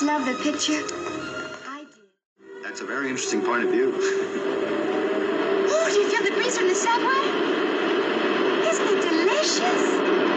guys love the picture? I did. That's a very interesting point of view. Oh, do you feel the breeze from the subway? Isn't it delicious?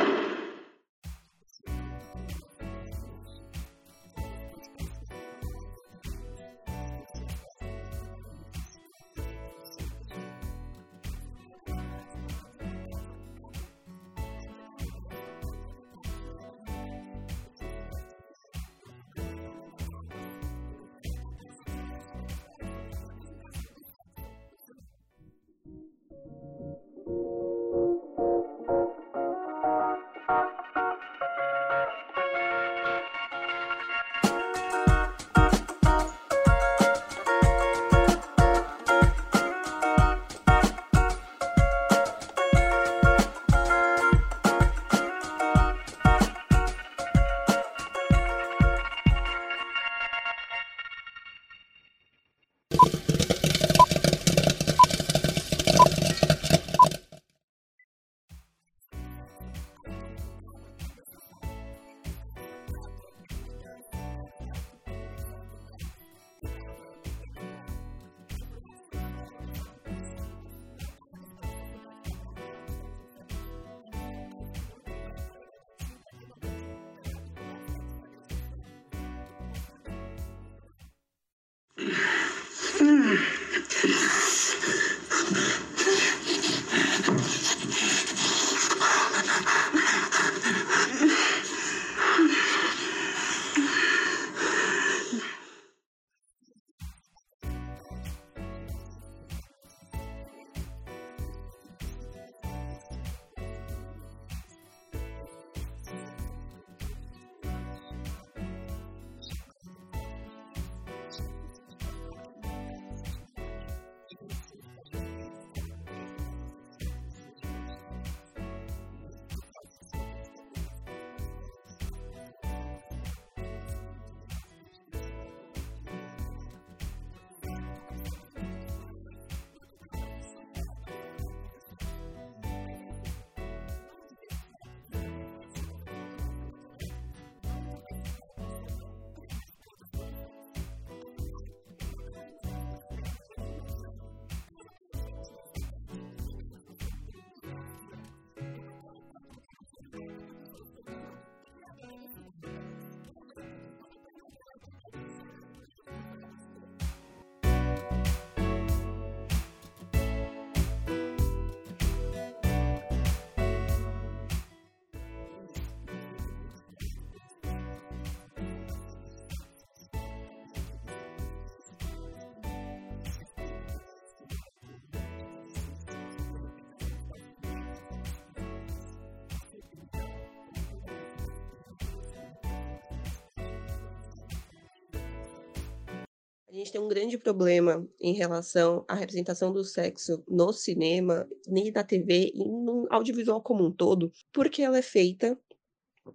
A gente tem um grande problema em relação à representação do sexo no cinema, nem na TV e no audiovisual como um todo, porque ela é feita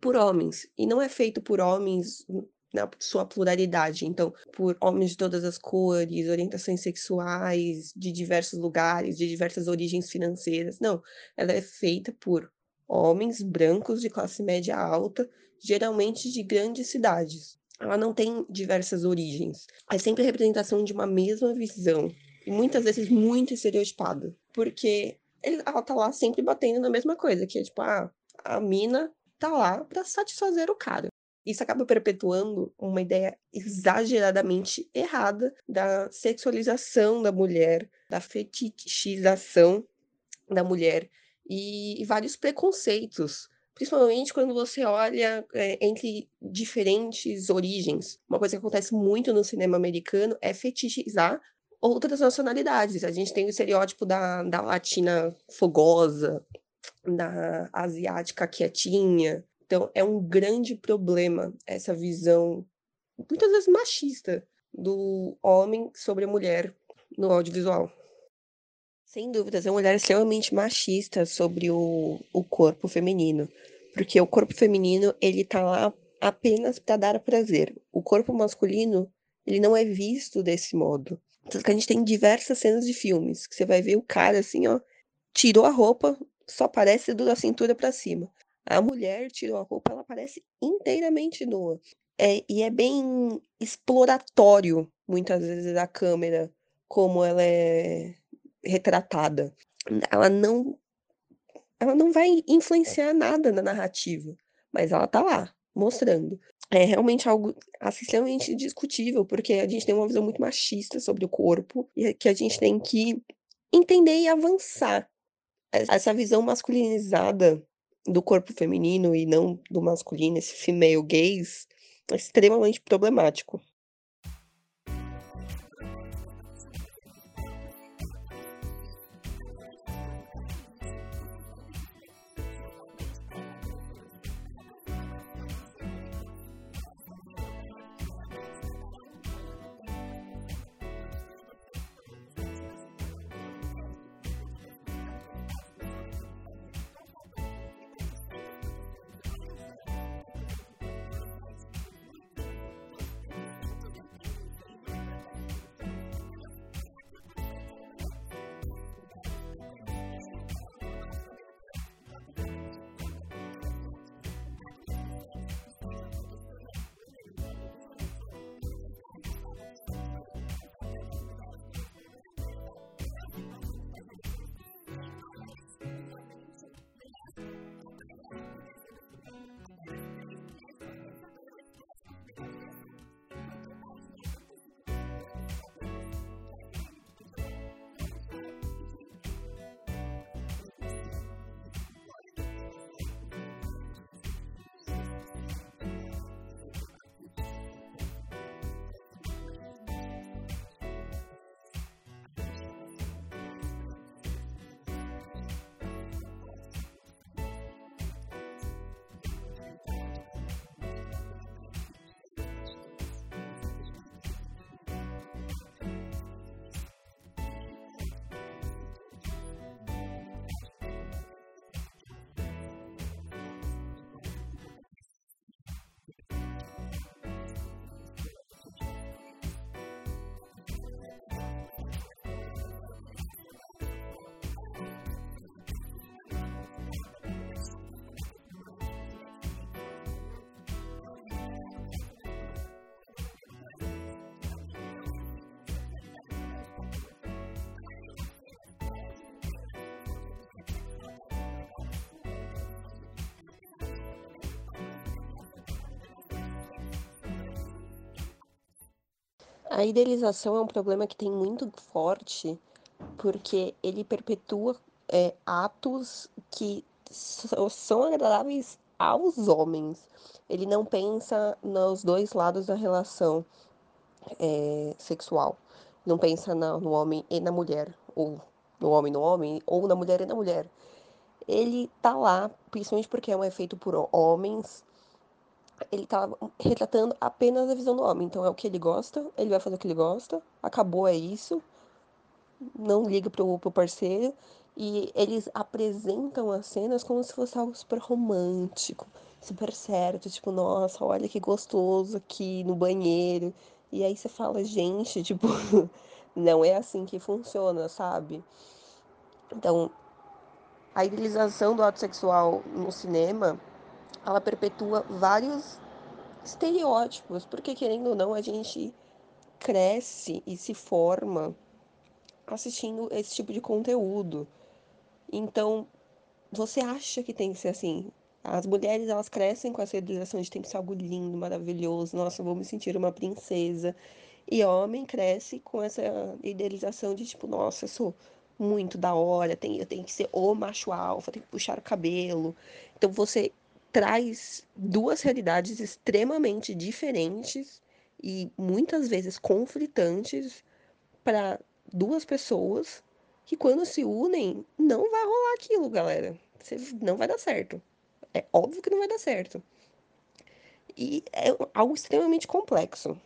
por homens e não é feito por homens na sua pluralidade. Então, por homens de todas as cores, orientações sexuais, de diversos lugares, de diversas origens financeiras. Não, ela é feita por homens brancos de classe média alta, geralmente de grandes cidades ela não tem diversas origens. É sempre a representação de uma mesma visão. E muitas vezes muito estereotipada. Porque ela tá lá sempre batendo na mesma coisa, que é tipo, ah, a mina tá lá para satisfazer o cara. Isso acaba perpetuando uma ideia exageradamente errada da sexualização da mulher, da fetichização da mulher e, vários preconceitos principalmente quando você olha é, entre diferentes origens. Uma coisa que acontece muito no cinema americano é fetichizar outras nacionalidades. A gente tem o estereótipo da, da latina fogosa, da asiática quietinha. Então, é um grande problema essa visão, muitas vezes machista, do homem sobre a mulher no audiovisual. Sem dúvidas, é um olhar extremamente machista sobre o, o corpo feminino. Porque o corpo feminino, ele tá lá apenas para dar prazer. O corpo masculino, ele não é visto desse modo. Tanto que a gente tem diversas cenas de filmes, que você vai ver o cara assim, ó, tirou a roupa, só aparece da cintura para cima. A mulher tirou a roupa, ela aparece inteiramente nua. É, e é bem exploratório, muitas vezes, a câmera, como ela é retratada. Ela não ela não vai influenciar nada na narrativa, mas ela tá lá, mostrando. É realmente algo assim, discutível, porque a gente tem uma visão muito machista sobre o corpo e que a gente tem que entender e avançar. Essa visão masculinizada do corpo feminino e não do masculino, esse female gaze, é extremamente problemático. A idealização é um problema que tem muito forte, porque ele perpetua é, atos que são agradáveis aos homens. Ele não pensa nos dois lados da relação é, sexual. Não pensa no homem e na mulher, ou no homem no homem, ou na mulher e na mulher. Ele tá lá, principalmente porque é um efeito por homens, ele tá retratando apenas a visão do homem. Então é o que ele gosta, ele vai fazer o que ele gosta, acabou, é isso. Não liga pro, pro parceiro. E eles apresentam as cenas como se fosse algo super romântico, super certo. Tipo, nossa, olha que gostoso aqui no banheiro. E aí você fala, gente, tipo, não é assim que funciona, sabe? Então, a idealização do ato sexual no cinema ela perpetua vários estereótipos, porque querendo ou não, a gente cresce e se forma assistindo esse tipo de conteúdo. Então, você acha que tem que ser assim. As mulheres, elas crescem com essa idealização de tem que ser algo lindo, maravilhoso, nossa, vou me sentir uma princesa. E homem cresce com essa idealização de tipo, nossa, eu sou muito da hora, tem, eu tenho que ser o macho alfa, tenho que puxar o cabelo. Então você traz duas realidades extremamente diferentes e muitas vezes conflitantes para duas pessoas que quando se unem não vai rolar aquilo, galera. Não vai dar certo. É óbvio que não vai dar certo. E é algo extremamente complexo.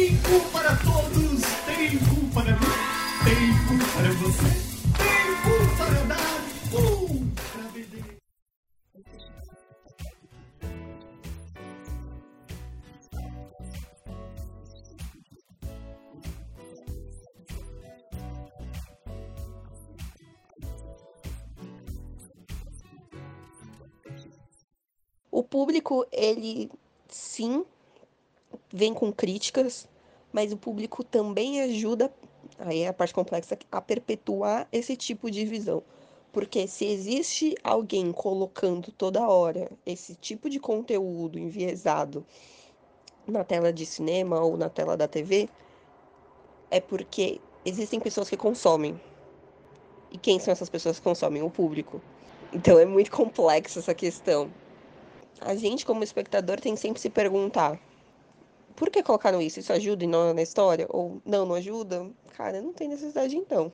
Tempo para todos, tempo para mim, tempo para você, tempo para dar, um para beber. O público, ele sim vem com críticas, mas o público também ajuda, aí é a parte complexa, a perpetuar esse tipo de visão. Porque se existe alguém colocando toda hora esse tipo de conteúdo enviesado na tela de cinema ou na tela da TV, é porque existem pessoas que consomem. E quem são essas pessoas que consomem? O público. Então é muito complexa essa questão. A gente, como espectador, tem sempre se perguntar: por que colocaram isso? Isso ajuda na história? Ou não, não ajuda? Cara, não tem necessidade então.